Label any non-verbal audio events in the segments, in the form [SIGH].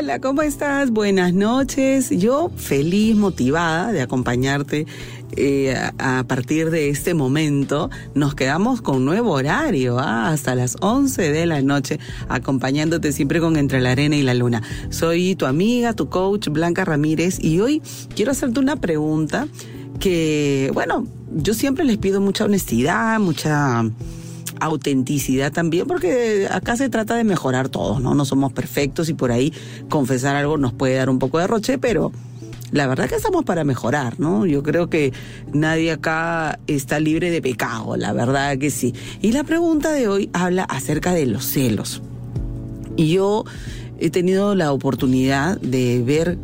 Hola, ¿cómo estás? Buenas noches. Yo feliz, motivada de acompañarte eh, a, partir de este momento. Nos quedamos con nuevo horario, ¿ah? hasta las 11 de la noche, acompañándote siempre con Entre la Arena y la Luna. Soy tu amiga, tu coach, Blanca Ramírez, y hoy quiero hacerte una pregunta que, bueno, yo siempre les pido mucha honestidad, mucha autenticidad también, porque acá se trata de mejorar todos, ¿no? No somos perfectos y por ahí confesar algo nos puede dar un poco de roche, pero la verdad que estamos para mejorar, ¿no? Yo creo que nadie acá está libre de pecado, la verdad que sí. Y la pregunta de hoy habla acerca de los celos. Y yo he tenido la oportunidad de ver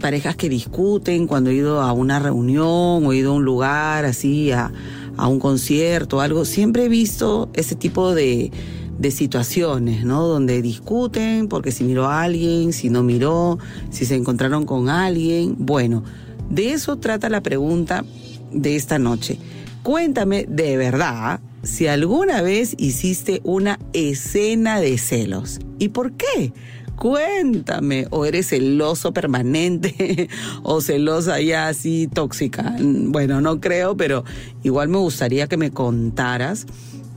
parejas que discuten cuando he ido a una reunión o he ido a un lugar así a a un concierto algo, siempre he visto ese tipo de, de situaciones, ¿no? Donde discuten porque si miró a alguien, si no miró, si se encontraron con alguien. Bueno, de eso trata la pregunta de esta noche. Cuéntame de verdad si alguna vez hiciste una escena de celos. ¿Y por qué? Cuéntame, o eres celoso permanente [LAUGHS] o celosa ya así tóxica. Bueno, no creo, pero igual me gustaría que me contaras.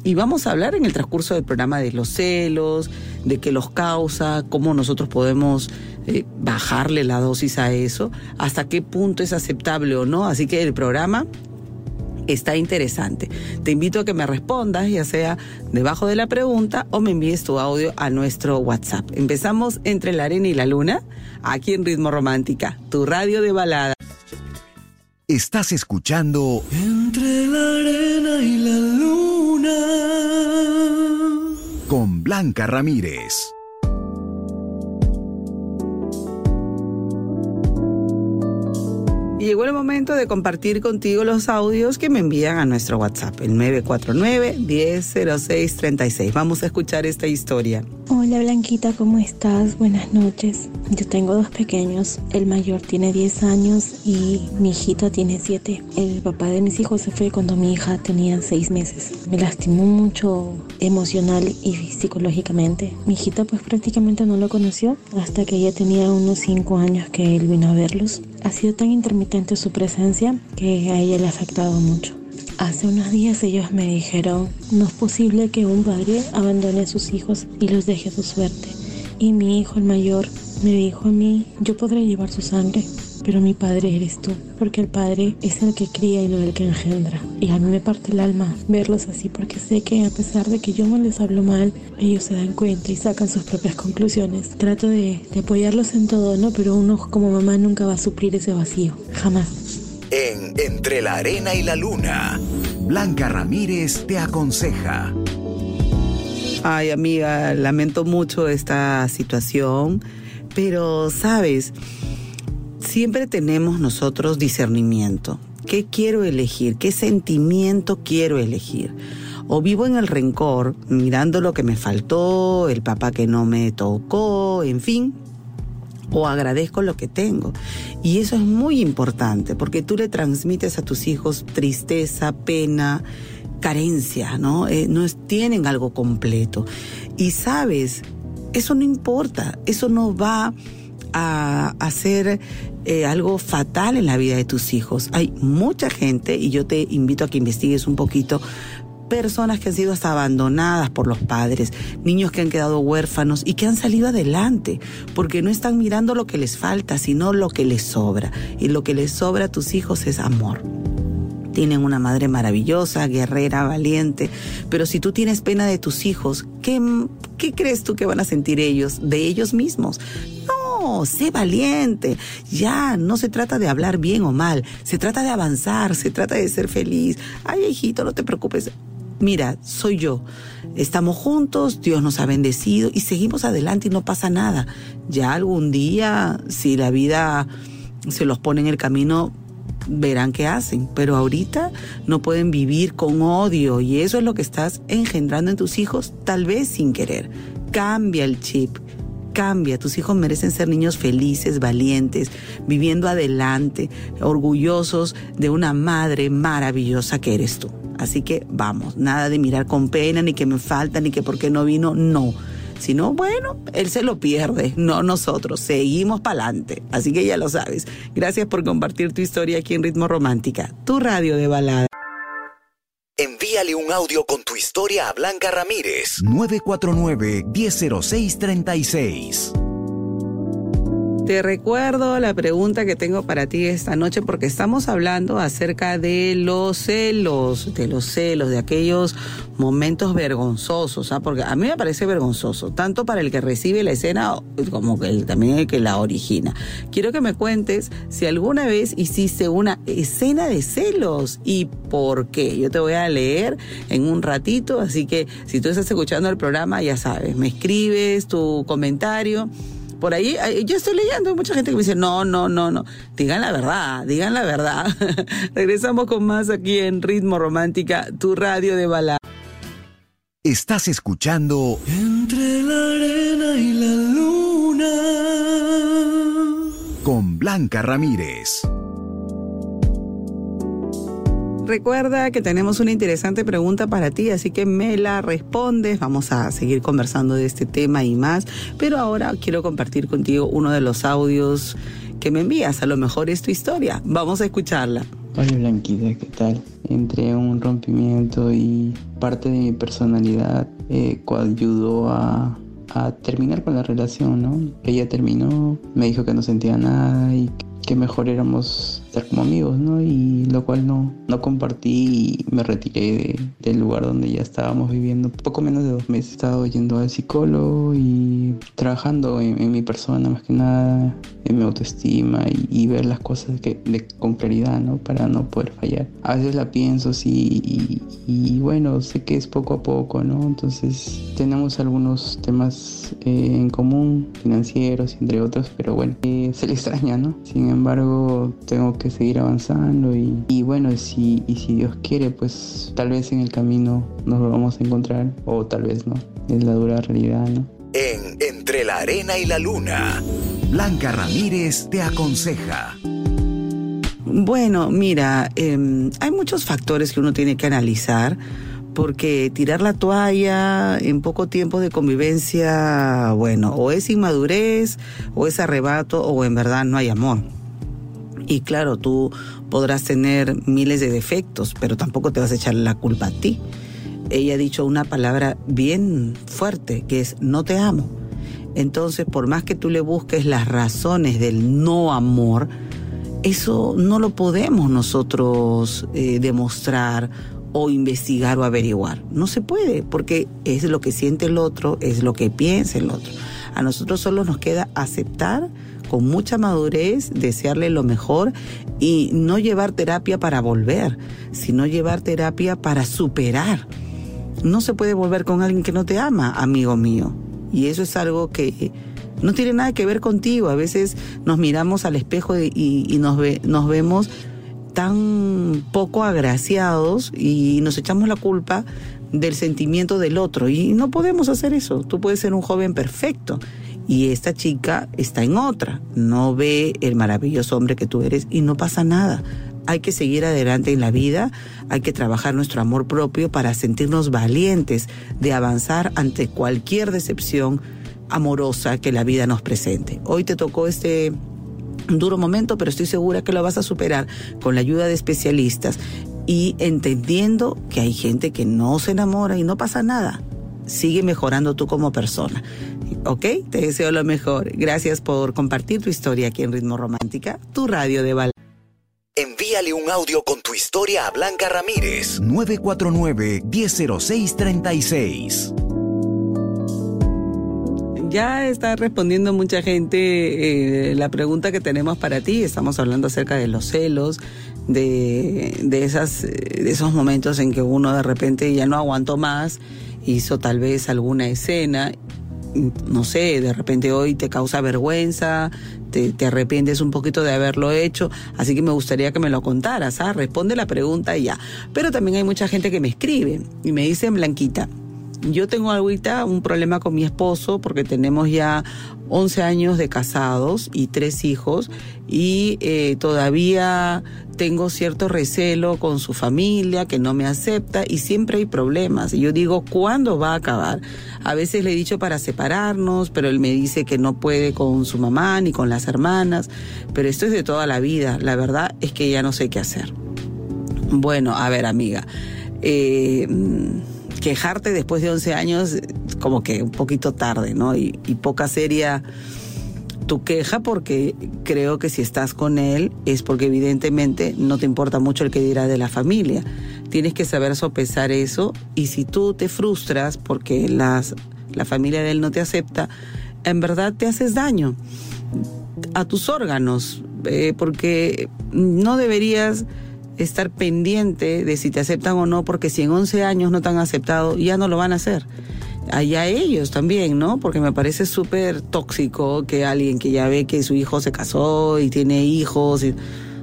Y vamos a hablar en el transcurso del programa de los celos, de qué los causa, cómo nosotros podemos eh, bajarle la dosis a eso, hasta qué punto es aceptable o no. Así que el programa está interesante. Te invito a que me respondas, ya sea debajo de la pregunta o me envíes tu audio a nuestro WhatsApp. Empezamos entre la arena y la luna, aquí en Ritmo Romántica, tu radio de balada. Estás escuchando Entre la arena y la luna. Con Blanca Ramírez. Y llegó el momento de compartir contigo los audios que me envían a nuestro WhatsApp, el 949-100636. Vamos a escuchar esta historia. Hola Blanquita, ¿cómo estás? Buenas noches. Yo tengo dos pequeños. El mayor tiene 10 años y mi hijito tiene 7. El papá de mis hijos se fue cuando mi hija tenía 6 meses. Me lastimó mucho emocional y psicológicamente. Mi hijita pues prácticamente no lo conoció hasta que ella tenía unos 5 años que él vino a verlos. Ha sido tan intermitente su presencia que a ella le ha afectado mucho. Hace unos días ellos me dijeron, no es posible que un padre abandone a sus hijos y los deje a su suerte. Y mi hijo, el mayor, me dijo a mí, yo podré llevar su sangre, pero mi padre eres tú, porque el padre es el que cría y no el que engendra. Y a mí me parte el alma verlos así, porque sé que a pesar de que yo no les hablo mal, ellos se dan cuenta y sacan sus propias conclusiones. Trato de, de apoyarlos en todo, ¿no? Pero uno como mamá nunca va a suplir ese vacío, jamás. En Entre la Arena y la Luna, Blanca Ramírez te aconseja. Ay, amiga, lamento mucho esta situación, pero sabes, siempre tenemos nosotros discernimiento. ¿Qué quiero elegir? ¿Qué sentimiento quiero elegir? O vivo en el rencor, mirando lo que me faltó, el papá que no me tocó, en fin, o agradezco lo que tengo. Y eso es muy importante porque tú le transmites a tus hijos tristeza, pena, carencia, ¿no? Eh, no tienen algo completo. Y sabes, eso no importa, eso no va a hacer eh, algo fatal en la vida de tus hijos. Hay mucha gente, y yo te invito a que investigues un poquito, personas que han sido hasta abandonadas por los padres, niños que han quedado huérfanos y que han salido adelante, porque no están mirando lo que les falta, sino lo que les sobra. Y lo que les sobra a tus hijos es amor. Tienen una madre maravillosa, guerrera, valiente, pero si tú tienes pena de tus hijos, ¿qué, crees tú que van a sentir ellos de ellos mismos? No, sé valiente. Ya, no se trata de hablar bien o mal, se trata de avanzar, se trata de ser feliz. Ay, hijito, no te preocupes mira, soy yo. Estamos juntos, Dios nos ha bendecido y seguimos adelante y no pasa nada. Ya algún día, si la vida se los pone en el camino, verán qué hacen. Pero ahorita no pueden vivir con odio y eso es lo que estás engendrando en tus hijos, tal vez sin querer. Cambia el chip. Cambia, tus hijos merecen ser niños felices, valientes, viviendo adelante, orgullosos de una madre maravillosa que eres tú. Así que vamos, nada de mirar con pena, ni que me falta, ni que por qué no vino, no si no, bueno, él se lo pierde, no nosotros. Seguimos para adelante. Así que ya lo sabes. Gracias por compartir tu historia aquí en Ritmo Romántica, tu radio de balada. Envíale un audio con tu historia a Blanca Ramírez. 949-100636. Te recuerdo la pregunta que tengo para ti esta noche porque estamos hablando acerca de los celos, de los celos, de aquellos momentos vergonzosos, ¿ah? porque a mí me parece vergonzoso, tanto para el que recibe la escena como también el que la origina. Quiero que me cuentes si alguna vez hiciste una escena de celos y por qué. Yo te voy a leer en un ratito, así que si tú estás escuchando el programa, ya sabes, me escribes tu comentario por ahí, yo estoy leyendo, hay mucha gente que me dice, no, no, no, no, digan la verdad, digan la verdad. [LAUGHS] Regresamos con más aquí en Ritmo Romántica, tu radio de balada. Estás escuchando Entre la arena y la luna. Con Blanca Ramírez. Recuerda que tenemos una interesante pregunta para ti, así que me la respondes. Vamos a seguir conversando de este tema y más, pero ahora quiero compartir contigo uno de los audios que me envías. A lo mejor es tu historia. Vamos a escucharla. Hola Blanquita, ¿qué tal? Entre un rompimiento y parte de mi personalidad eh, ayudó a, a terminar con la relación, ¿no? Ella terminó, me dijo que no sentía nada y que mejor éramos estar como amigos, ¿no? Y lo cual no, no compartí y me retiré del lugar donde ya estábamos viviendo. Poco menos de dos meses he estado yendo al psicólogo y trabajando en, mi persona más que nada, en mi autoestima y, ver las cosas que, con claridad, ¿no? Para no poder fallar. A veces la pienso, sí, y, bueno, sé que es poco a poco, ¿no? Entonces tenemos algunos temas eh, en común, financieros, entre otros, pero bueno, eh, se le extraña, ¿no? Sin embargo, tengo que seguir avanzando y, bueno, si, y si Dios quiere, pues tal vez en el camino nos lo vamos a encontrar o tal vez no. Es la dura realidad, ¿no? En Entre la Arena y la Luna, Blanca Ramírez te aconseja. Bueno, mira, em, hay muchos factores que uno tiene que analizar porque tirar la toalla en poco tiempo de convivencia, bueno, o es inmadurez, o es arrebato, o en verdad no hay amor. Y claro, tú podrás tener miles de defectos, pero tampoco te vas a echar la culpa a ti. Ella ha dicho una palabra bien fuerte, que es no te amo. Entonces, por más que tú le busques las razones del no amor, eso no lo podemos nosotros eh, demostrar o investigar o averiguar. No se puede, porque es lo que siente el otro, es lo que piensa el otro. A nosotros solo nos queda aceptar con mucha madurez, desearle lo mejor y no llevar terapia para volver, sino llevar terapia para superar. No se puede volver con alguien que no te ama, amigo mío. Y eso es algo que no tiene nada que ver contigo. A veces nos miramos al espejo y, nos, nos vemos tan poco agraciados y nos echamos la culpa del sentimiento del otro. Y no podemos hacer eso. Tú puedes ser un joven perfecto y esta chica está en otra, no ve el maravilloso hombre que tú eres y no pasa nada. Hay que seguir adelante en la vida, hay que trabajar nuestro amor propio para sentirnos valientes de avanzar ante cualquier decepción amorosa que la vida nos presente. Hoy te tocó este duro momento, pero estoy segura que lo vas a superar con la ayuda de especialistas y entendiendo que hay gente que no se enamora y no pasa nada. Sigue mejorando tú como persona. ¿Ok? Te deseo lo mejor. Gracias por compartir tu historia aquí en Ritmo Romántica, tu radio de bal. Envíale un audio con tu historia a Blanca Ramírez. 949-100636. Ya está respondiendo mucha gente eh, la pregunta que tenemos para ti. Estamos hablando acerca de los celos, de, de, esas, de esos momentos en que uno de repente ya no aguantó más, hizo tal vez alguna escena no sé, de repente hoy te causa vergüenza, te, te, arrepientes un poquito de haberlo hecho, así que me gustaría que me lo contaras, ¿ah? Responde la pregunta y ya. Pero también hay mucha gente que me escribe y me dicen, Blanquita, yo tengo ahorita un problema con mi esposo porque tenemos ya 11 años de casados y tres hijos y eh, todavía tengo cierto recelo con su familia que no me acepta y siempre hay problemas. Y yo digo, ¿cuándo va a acabar? A veces le he dicho para separarnos, pero él me dice que no puede con su mamá ni con las hermanas, pero esto es de toda la vida. La verdad es que ya no sé qué hacer. Bueno, a ver amiga. Eh, quejarte después de 11 años, como que un poquito tarde, ¿no? Y, poca seria tu queja porque creo que si estás con él es porque evidentemente no te importa mucho el que dirá de la familia. Tienes que saber sopesar eso y si tú te frustras porque las, la familia de él no te acepta, en verdad te haces daño a tus órganos eh, porque no deberías estar pendiente de si te aceptan o no, porque si en 11 años no te han aceptado, ya no lo van a hacer. Allá ellos también, ¿no? Porque me parece súper tóxico que alguien que ya ve que su hijo se casó y tiene hijos y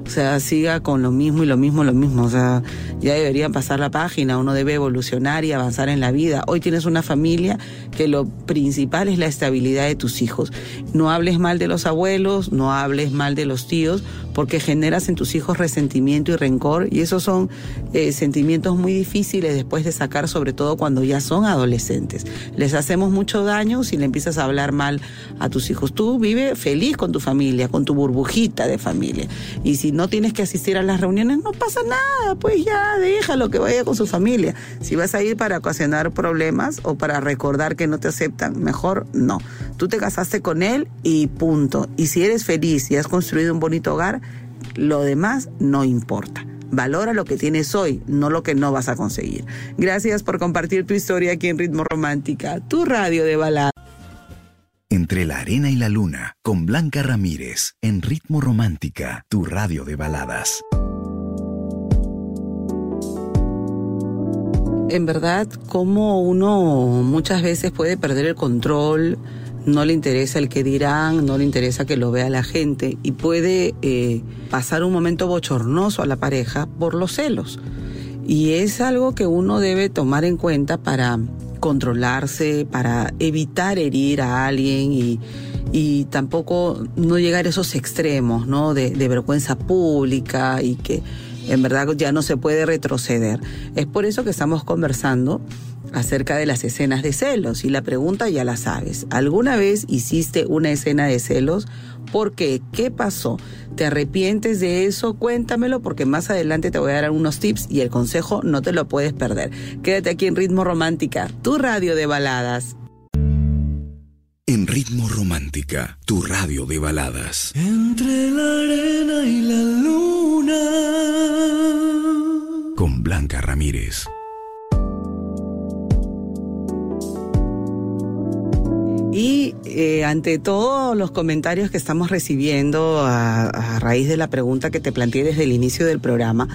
o sea, siga con lo mismo y lo mismo, lo mismo. O sea, ya deberían pasar la página, uno debe evolucionar y avanzar en la vida. Hoy tienes una familia que lo principal es la estabilidad de tus hijos. No hables mal de los abuelos, no hables mal de los tíos, porque generas en tus hijos resentimiento y rencor y esos son eh, sentimientos muy difíciles después de sacar, sobre todo cuando ya son adolescentes. Les hacemos mucho daño si le empiezas a hablar mal a tus hijos. Tú vive feliz con tu familia, con tu burbujita de familia. Y si no tienes que asistir a las reuniones, no pasa nada, pues ya déjalo que vaya con su familia. Si vas a ir para ocasionar problemas o para recordar que no te aceptan, mejor no. Tú te casaste con él y punto. Y si eres feliz y has construido un bonito hogar, lo demás no importa. Valora lo que tienes hoy, no lo que no vas a conseguir. Gracias por compartir tu historia aquí en Ritmo Romántica, tu radio de balada. Entre la arena y la luna, con Blanca Ramírez, en Ritmo Romántica, tu radio de baladas. En verdad, como uno muchas veces puede perder el control, no le interesa el que dirán, no le interesa que lo vea la gente y puede eh, pasar un momento bochornoso a la pareja por los celos. Y es algo que uno debe tomar en cuenta para controlarse, para evitar herir a alguien y, tampoco no llegar a esos extremos, ¿no? De, de vergüenza pública y que en verdad ya no se puede retroceder. Es por eso que estamos conversando acerca de las escenas de celos y la pregunta ya la sabes. ¿Alguna vez hiciste una escena de celos? ¿Por qué? ¿Qué pasó? ¿Te arrepientes de eso? Cuéntamelo porque más adelante te voy a dar unos tips y el consejo no te lo puedes perder. Quédate aquí en Ritmo Romántica, tu radio de baladas. En Ritmo Romántica, tu radio de baladas. Entre la arena y la luna. Con Blanca Ramírez. Y eh, ante todos los comentarios que estamos recibiendo a, raíz de la pregunta que te planteé desde el inicio del programa,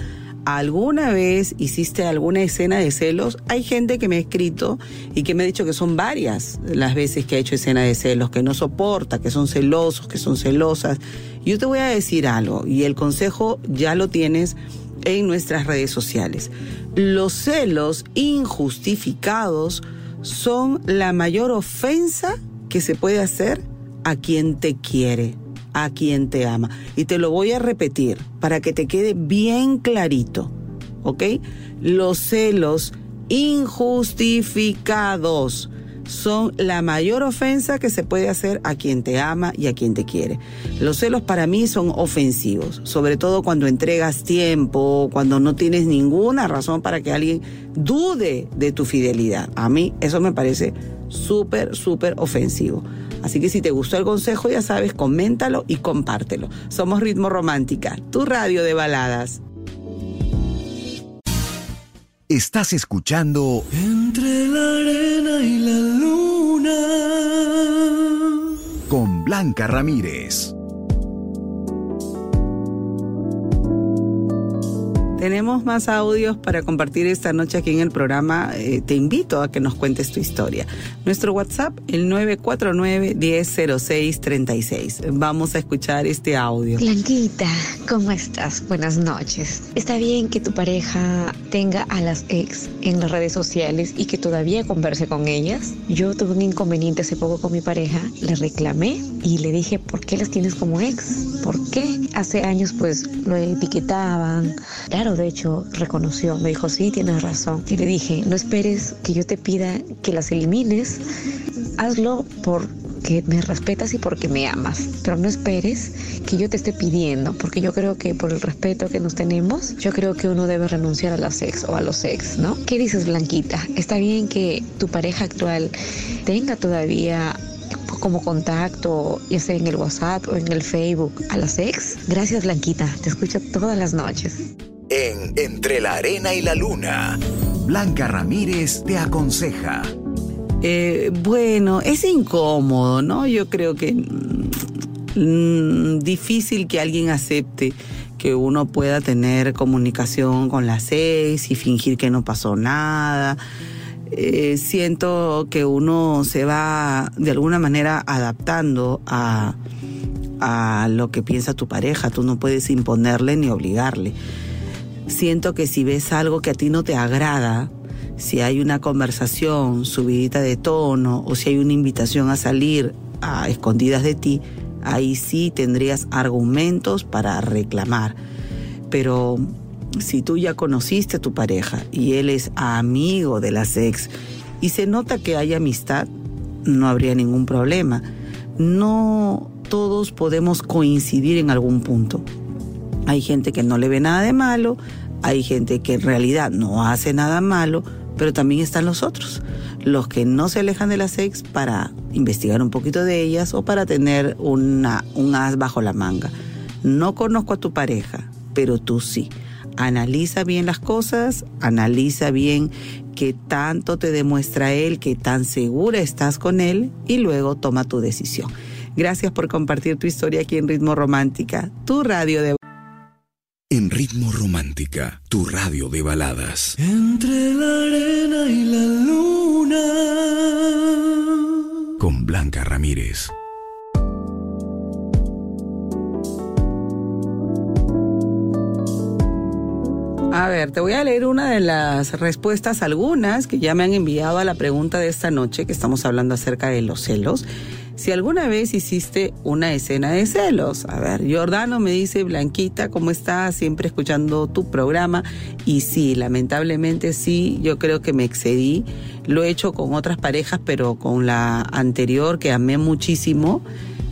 ¿alguna vez hiciste alguna escena de celos? Hay gente que me ha escrito y que me ha dicho que son varias las veces que ha hecho escena de celos, que no soporta, que son celosos, que son celosas. Yo te voy a decir algo y el consejo ya lo tienes en nuestras redes sociales. Los celos injustificados son la mayor ofensa que se puede hacer a quien te quiere, a quien te ama. Y te lo voy a repetir para que te quede bien clarito, ¿ok? Los celos injustificados son la mayor ofensa que se puede hacer a quien te ama y a quien te quiere. Los celos para mí son ofensivos, sobre todo cuando entregas tiempo, cuando no tienes ninguna razón para que alguien dude de tu fidelidad. A mí eso me parece súper, súper ofensivo. Así que si te gustó el consejo, ya sabes, coméntalo y compártelo. Somos Ritmo Romántica, tu radio de baladas. Estás escuchando Entre la arena y la luna. Con Blanca Ramírez. Tenemos más audios para compartir esta noche aquí en el programa. Eh, te invito a que nos cuentes tu historia. Nuestro WhatsApp, el 949-100636. Vamos a escuchar este audio. Blanquita, ¿cómo estás? Buenas noches. Está bien que tu pareja tenga a las ex en las redes sociales y que todavía converse con ellas. Yo tuve un inconveniente hace poco con mi pareja, le reclamé y le dije, ¿por qué las tienes como ex? ¿Por qué? Hace años pues lo etiquetaban. Claro, de hecho reconoció, me dijo, sí, tienes razón. Y le dije, no esperes que yo te pida que las elimines, hazlo porque me respetas y porque me amas, pero no esperes que yo te esté pidiendo, porque yo creo que por el respeto que nos tenemos, yo creo que uno debe renunciar a la sex o a los ex, ¿no? ¿Qué dices, Blanquita? ¿Está bien que tu pareja actual tenga todavía como contacto, ya sea en el WhatsApp o en el Facebook, a las ex? Gracias, Blanquita. Te escucho todas las noches en Entre la Arena y la Luna. Blanca Ramírez te aconseja. Eh, bueno, es incómodo, ¿no? Yo creo que mm, difícil que alguien acepte que uno pueda tener comunicación con las seis y fingir que no pasó nada. Eh, siento que uno se va de alguna manera adaptando a, a lo que piensa tu pareja. Tú no puedes imponerle ni obligarle siento que si ves algo que a ti no te agrada, si hay una conversación subidita de tono o si hay una invitación a salir a escondidas de ti, ahí sí tendrías argumentos para reclamar. Pero si tú ya conociste a tu pareja y él es amigo de la ex y se nota que hay amistad, no habría ningún problema. No todos podemos coincidir en algún punto. Hay gente que no le ve nada de malo, hay gente que en realidad no hace nada malo, pero también están los otros, los que no se alejan de las ex para investigar un poquito de ellas o para tener una, un as bajo la manga. No conozco a tu pareja, pero tú sí. Analiza bien las cosas, analiza bien qué tanto te demuestra él, qué tan segura estás con él y luego toma tu decisión. Gracias por compartir tu historia aquí en Ritmo Romántica, tu radio de en Ritmo Romántica, tu radio de baladas. Entre la arena y la luna. Con Blanca Ramírez. A ver, te voy a leer una de las respuestas, algunas que ya me han enviado a la pregunta de esta noche, que estamos hablando acerca de los celos si alguna vez hiciste una escena de celos. A ver, Jordano me dice, Blanquita, ¿cómo estás? Siempre escuchando tu programa. Y sí, lamentablemente sí, yo creo que me excedí. Lo he hecho con otras parejas, pero con la anterior que amé muchísimo.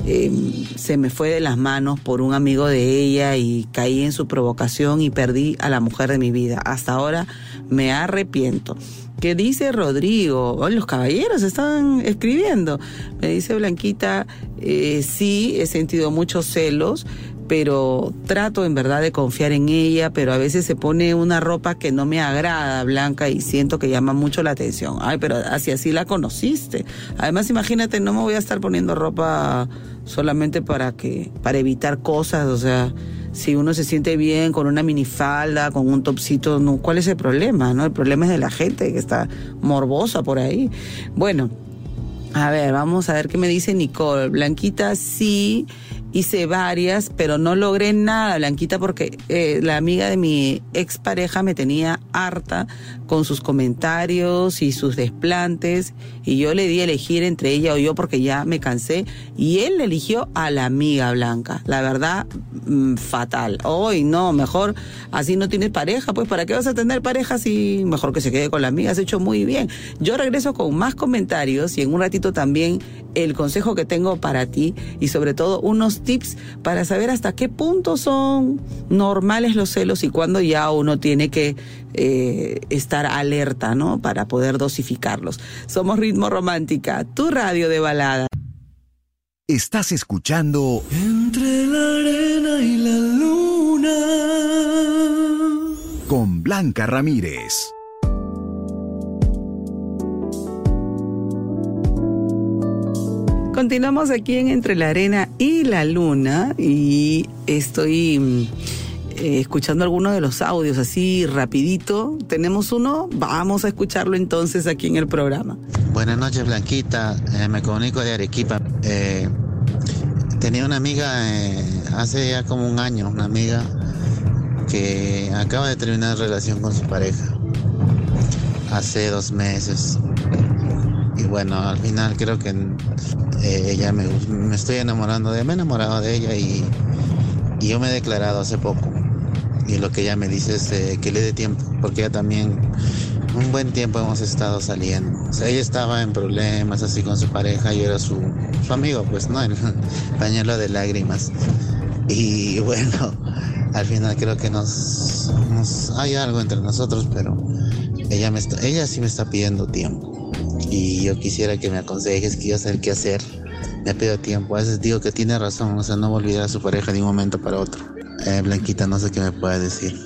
Em, se me fue de las manos por un amigo de ella y caí en su provocación y perdí a la mujer de mi vida. Hasta ahora me arrepiento. ¿Qué dice Rodrigo? Oh, los caballeros están escribiendo. Me dice Blanquita, eh, sí, he sentido muchos celos, pero trato en verdad de confiar en ella, pero a veces se pone una ropa que no me agrada, Blanca, y siento que llama mucho la atención. Ay, pero así así la conociste. Además, imagínate, no me voy a estar poniendo ropa solamente para que, para evitar cosas, o sea, si uno se siente bien con una minifalda, con un topsito, ¿cuál es el problema? ¿no? El problema es de la gente que está morbosa por ahí. Bueno, a ver, vamos a ver qué me dice Nicole. Blanquita, sí hice varias, pero no logré nada, Blanquita, porque eh, la amiga de mi expareja me tenía harta con sus comentarios y sus desplantes, y yo le di a elegir entre ella o yo porque ya me cansé, y él eligió a la amiga Blanca. La verdad, mm, fatal. Hoy no, mejor así no tienes pareja, pues ¿para qué vas a tener pareja si mejor que se quede con la amiga? Has hecho muy bien. Yo regreso con más comentarios y en un ratito también el consejo que tengo para ti y sobre todo unos tips para saber hasta qué punto son normales los celos y cuándo ya uno tiene que eh, estar alerta, ¿no? Para poder dosificarlos. Somos Ritmo Romántica, tu radio de balada. Estás escuchando Entre la arena y la luna. Con Blanca Ramírez. Continuamos aquí en Entre la Arena y la Luna y estoy mm, eh, escuchando alguno de los audios así rapidito. ¿Tenemos uno? Vamos a escucharlo entonces aquí en el programa. Buenas noches, Blanquita. Eh, me comunico de Arequipa. Eh, tenía una amiga hace ya como un año, una amiga que acaba de terminar relación con su pareja. Hace dos meses. Bueno, al final creo que ella me, me, estoy enamorando de, me he enamorado de ella y, yo me he declarado hace poco y lo que ella me dice es eh, que le dé tiempo, porque ella también un buen tiempo hemos estado saliendo. Ella estaba en problemas así con su pareja, yo era su, su amigo, pues, ¿no? El [LAUGHS] pañuelo de lágrimas. Y bueno, [LAUGHS] al final creo que nos, hay algo entre nosotros, pero ella, me está, ella sí me está pidiendo tiempo. Y yo quisiera que me aconsejes, que yo sé qué hacer. Me pido tiempo. A veces digo que tiene razón, o sea, no a olvidar a su pareja de un momento para otro. Eh, Blanquita, no sé qué me puede decir.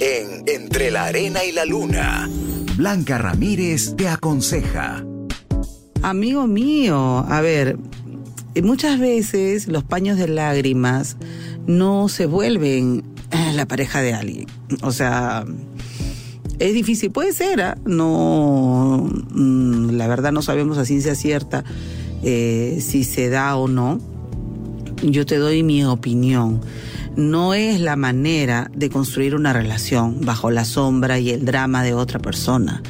En Entre la Arena y la Luna, Blanca Ramírez te aconseja. Amigo mío, a ver, muchas veces los paños de lágrimas no se vuelven la pareja de alguien. O sea, es difícil, puede ser, ¿ah? no, mm, la verdad no sabemos a ciencia cierta eh, si se da o no. Yo te doy mi opinión no es la manera de construir una relación bajo la sombra y el drama de otra persona.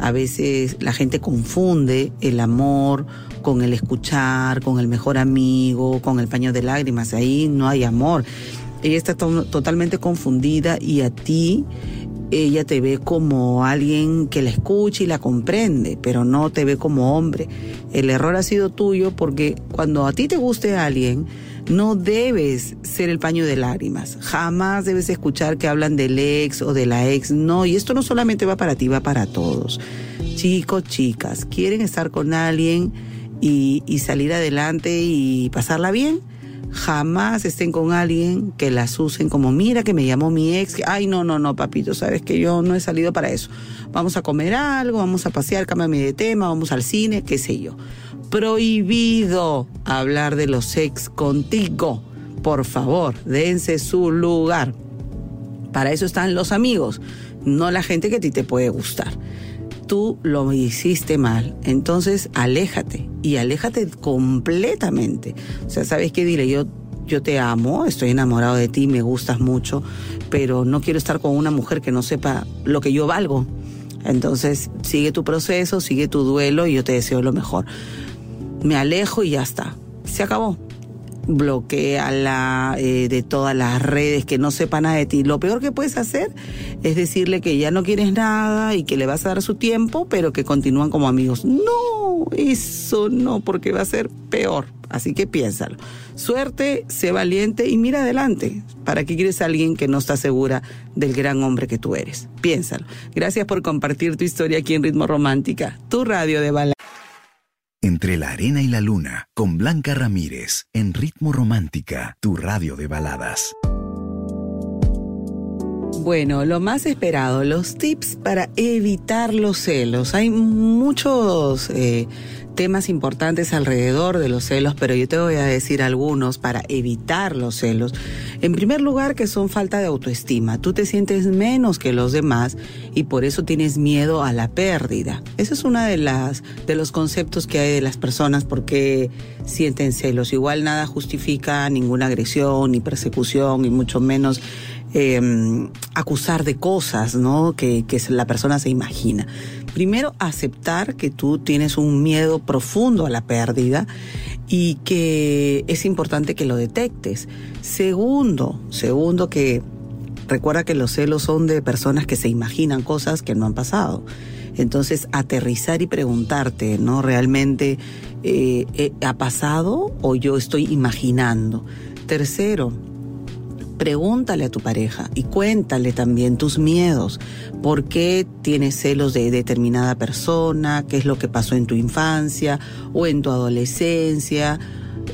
A veces la gente confunde el amor con el escuchar, con el mejor amigo, con el paño de lágrimas. Ahí no hay amor. Ella está totalmente confundida y a ti ella te ve como alguien que la escucha y la comprende, pero no te ve como hombre. El error ha sido tuyo porque cuando a ti te guste alguien, no debes ser el paño de lágrimas. Jamás debes escuchar que hablan del ex o de la ex. No, y esto no solamente va para ti, va para todos. Chicos, chicas, quieren estar con alguien y, salir adelante y pasarla bien. Jamás estén con alguien que las usen como, mira que me llamó mi ex. Ay, no, no, no, papito, sabes que yo no he salido para eso. Vamos a comer algo, vamos a pasear, cámbiame de tema, vamos al cine, qué sé yo prohibido hablar de los ex contigo. Por favor, dense su lugar. Para eso están los amigos, no la gente que a ti te puede gustar. Tú lo hiciste mal, entonces aléjate y aléjate completamente. O sea, ¿sabes qué? Dile, yo yo te amo, estoy enamorado de ti, me gustas mucho, pero no quiero estar con una mujer que no sepa lo que yo valgo. Entonces, sigue tu proceso, sigue tu duelo y yo te deseo lo mejor me alejo y ya está. Se acabó. Bloquea la, eh, de todas las redes que no sepa nada de ti. Lo peor que puedes hacer es decirle que ya no quieres nada y que le vas a dar su tiempo, pero que continúan como amigos. No, eso no, porque va a ser peor. Así que piénsalo. Suerte, sé valiente y mira adelante. ¿Para qué quieres a alguien que no está segura del gran hombre que tú eres? Piénsalo. Gracias por compartir tu historia aquí en Ritmo Romántica, tu radio de balada. Entre la arena y la luna, con Blanca Ramírez, en Ritmo Romántica, tu radio de baladas. Bueno, lo más esperado, los tips para evitar los celos. Hay muchos eh, temas importantes alrededor de los celos, pero yo te voy a decir algunos para evitar los celos. En primer lugar, que son falta de autoestima. Tú te sientes menos que los demás y por eso tienes miedo a la pérdida. Ese es uno de las de los conceptos que hay de las personas porque sienten celos. Igual nada justifica ninguna agresión ni persecución y mucho menos em, acusar de cosas, ¿no? Que, que la persona se imagina. Primero, aceptar que tú tienes un miedo profundo a la pérdida y que es importante que lo detectes. Segundo, segundo que recuerda que los celos son de personas que se imaginan cosas que no han pasado. Entonces, aterrizar y preguntarte, ¿no? ¿Realmente eh, eh, ha pasado o yo estoy imaginando? Tercero, pregúntale a tu pareja y cuéntale también tus miedos. ¿Por qué tienes celos de determinada persona? ¿Qué es lo que pasó en tu infancia o en tu adolescencia?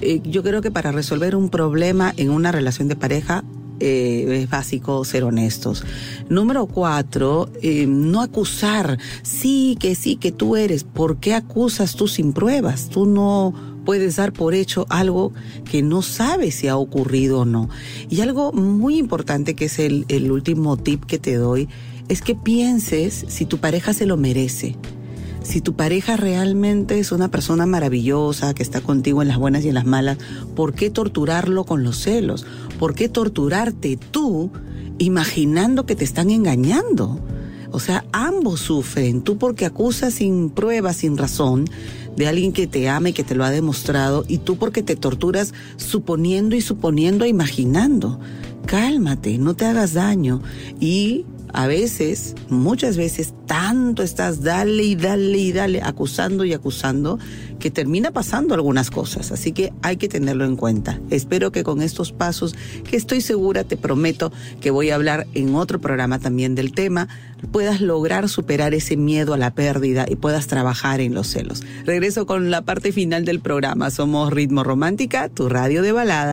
Eh, yo creo que para resolver un problema en una relación de pareja eh, es básico ser honestos. Número cuatro, eh, no acusar. Sí, que sí, que tú eres. ¿Por qué acusas tú sin pruebas? Tú no puedes dar por hecho algo que no sabes si ha ocurrido o no. Y algo muy importante que es el, el último tip que te doy es que pienses si tu pareja se lo merece. Si tu pareja realmente es una persona maravillosa, que está contigo en las buenas y en las malas, ¿por qué torturarlo con los celos? ¿Por qué torturarte tú imaginando que te están engañando? O sea, ambos sufren. Tú porque acusas sin pruebas, sin razón, de alguien que te ama y que te lo ha demostrado, y tú porque te torturas suponiendo y suponiendo e imaginando. Cálmate, no te hagas daño. Y a veces, muchas veces, tanto estás dale y dale y dale, acusando y acusando, que termina pasando algunas cosas. Así que hay que tenerlo en cuenta. Espero que con estos pasos, que estoy segura, te prometo que voy a hablar en otro programa también del tema, puedas lograr superar ese miedo a la pérdida y puedas trabajar en los celos. Regreso con la parte final del programa. Somos Ritmo Romántica, tu radio de balada.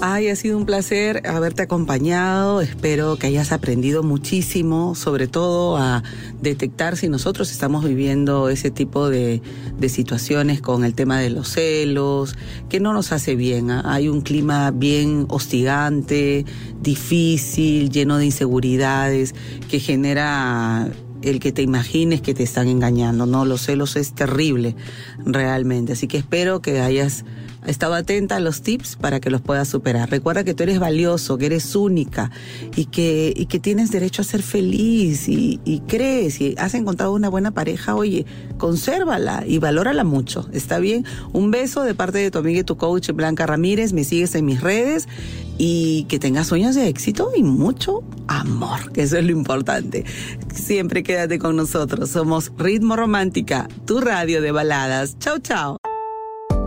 Ay, ha sido un placer haberte acompañado. Espero que hayas aprendido muchísimo, sobre todo a detectar si nosotros estamos viviendo ese tipo de, de situaciones con el tema de los celos, que no nos hace bien. ¿ah? Hay un clima bien hostigante, difícil, lleno de inseguridades, que genera el que te imagines que te están engañando. No, los celos es terrible, realmente. Así que espero que hayas estado atenta a los tips para que los puedas superar. Recuerda que tú eres valioso, que eres única y que, y que tienes derecho a ser feliz y, y crees y has encontrado una buena pareja, oye, consérvala y valórala mucho. ¿Está bien? Un beso de parte de tu amiga y tu coach Blanca Ramírez. Me sigues en mis redes y que tengas sueños de éxito y mucho amor, que eso es lo importante. Siempre quédate con nosotros. Somos Ritmo Romántica, tu radio de baladas. Chao, chao.